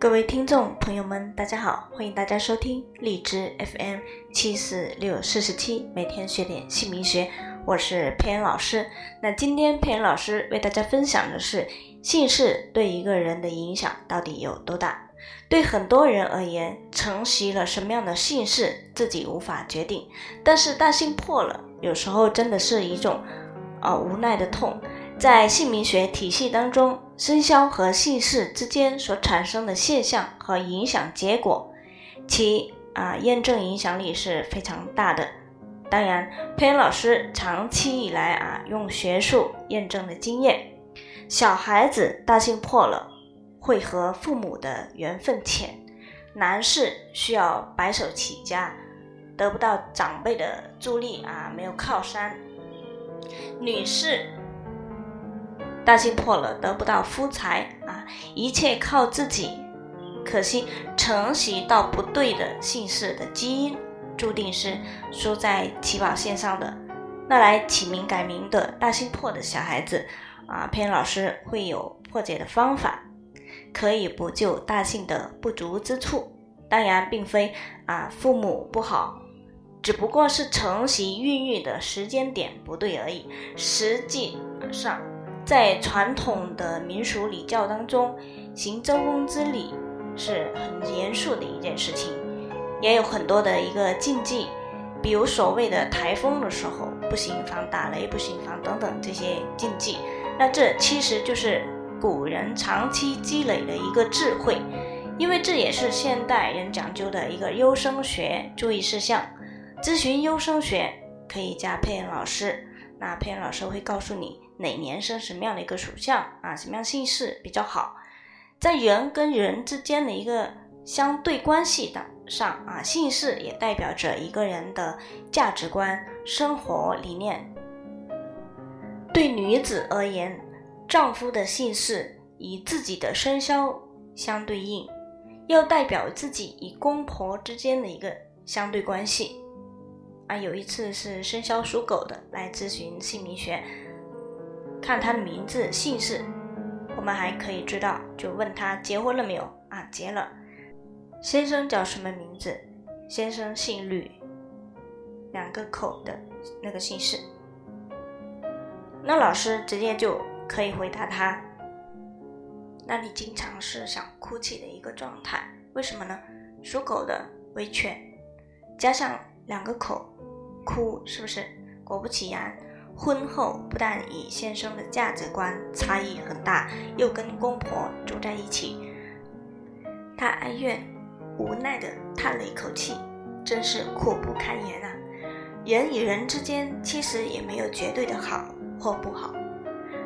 各位听众朋友们，大家好，欢迎大家收听荔枝 FM 七四六四十七，每天学点姓名学，我是佩恩老师。那今天佩恩老师为大家分享的是姓氏对一个人的影响到底有多大？对很多人而言，承袭了什么样的姓氏自己无法决定，但是大姓破了，有时候真的是一种啊无奈的痛。在姓名学体系当中，生肖和姓氏之间所产生的现象和影响结果，其啊验证影响力是非常大的。当然，佩恩老师长期以来啊用学术验证的经验，小孩子大姓破了，会和父母的缘分浅；男士需要白手起家，得不到长辈的助力啊，没有靠山；女士。大姓破了，得不到夫财啊，一切靠自己。可惜承袭到不对的姓氏的基因，注定是输在起跑线上的。那来起名改名的大姓破的小孩子啊，佩恩老师会有破解的方法，可以补救大姓的不足之处。当然，并非啊父母不好，只不过是承袭孕育的时间点不对而已。实际上。在传统的民俗礼教当中，行周公之礼是很严肃的一件事情，也有很多的一个禁忌，比如所谓的台风的时候不行房打雷，不行房等等这些禁忌。那这其实就是古人长期积累的一个智慧，因为这也是现代人讲究的一个优生学注意事项。咨询优生学可以加佩恩老师，那佩恩老师会告诉你。哪年生什么样的一个属相啊？什么样姓氏比较好？在人跟人之间的一个相对关系的上啊，姓氏也代表着一个人的价值观、生活理念。对女子而言，丈夫的姓氏与自己的生肖相对应，要代表自己与公婆之间的一个相对关系。啊，有一次是生肖属狗的来咨询姓名学。看他的名字姓氏，我们还可以知道，就问他结婚了没有啊？结了。先生叫什么名字？先生姓吕，两个口的那个姓氏。那老师直接就可以回答他：那你经常是想哭泣的一个状态，为什么呢？属狗的为犬，加上两个口，哭是不是？果不其然。婚后不但与先生的价值观差异很大，又跟公婆住在一起，他哀怨无奈地叹了一口气，真是苦不堪言啊！人与人之间其实也没有绝对的好或不好，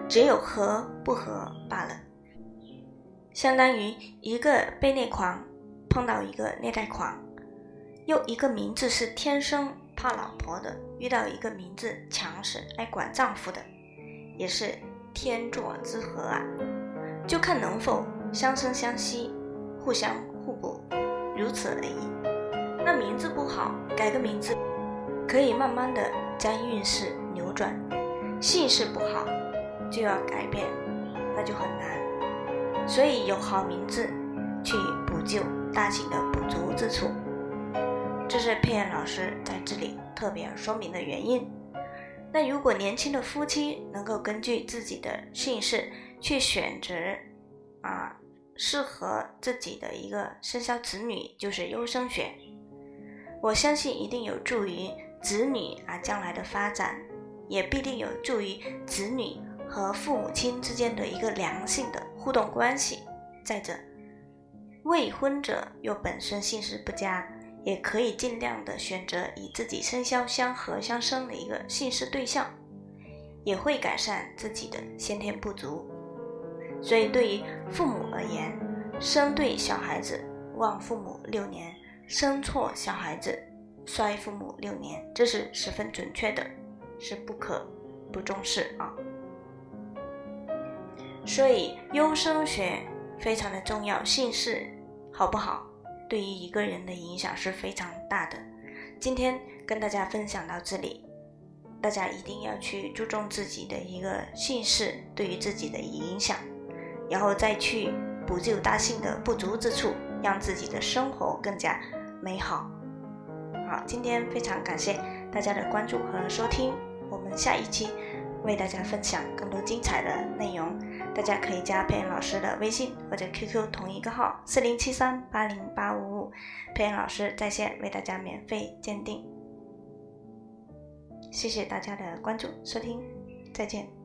只有合不合罢了。相当于一个被虐狂碰到一个虐待狂，又一个名字是天生。怕老婆的遇到一个名字强势来管丈夫的，也是天作之合啊！就看能否相生相惜，互相互补，如此而已。那名字不好，改个名字，可以慢慢的将运势扭转；姓氏不好，就要改变，那就很难。所以有好名字，去补救大姓的不足之处。这是佩恩老师在这里特别说明的原因。那如果年轻的夫妻能够根据自己的姓氏去选择啊适合自己的一个生肖子女，就是优生学，我相信一定有助于子女啊将来的发展，也必定有助于子女和父母亲之间的一个良性的互动关系。再者，未婚者又本身姓氏不佳。也可以尽量的选择与自己生肖相合相生的一个姓氏对象，也会改善自己的先天不足。所以对于父母而言，生对小孩子旺父母六年，生错小孩子衰父母六年，这是十分准确的，是不可不重视啊。所以优生学非常的重要，姓氏好不好？对于一个人的影响是非常大的。今天跟大家分享到这里，大家一定要去注重自己的一个姓氏对于自己的影响，然后再去补救大姓的不足之处，让自己的生活更加美好。好，今天非常感谢大家的关注和收听，我们下一期为大家分享更多精彩的内容。大家可以加佩恩老师的微信或者 QQ 同一个号四零七三八零八五五，佩恩老师在线为大家免费鉴定。谢谢大家的关注收听，再见。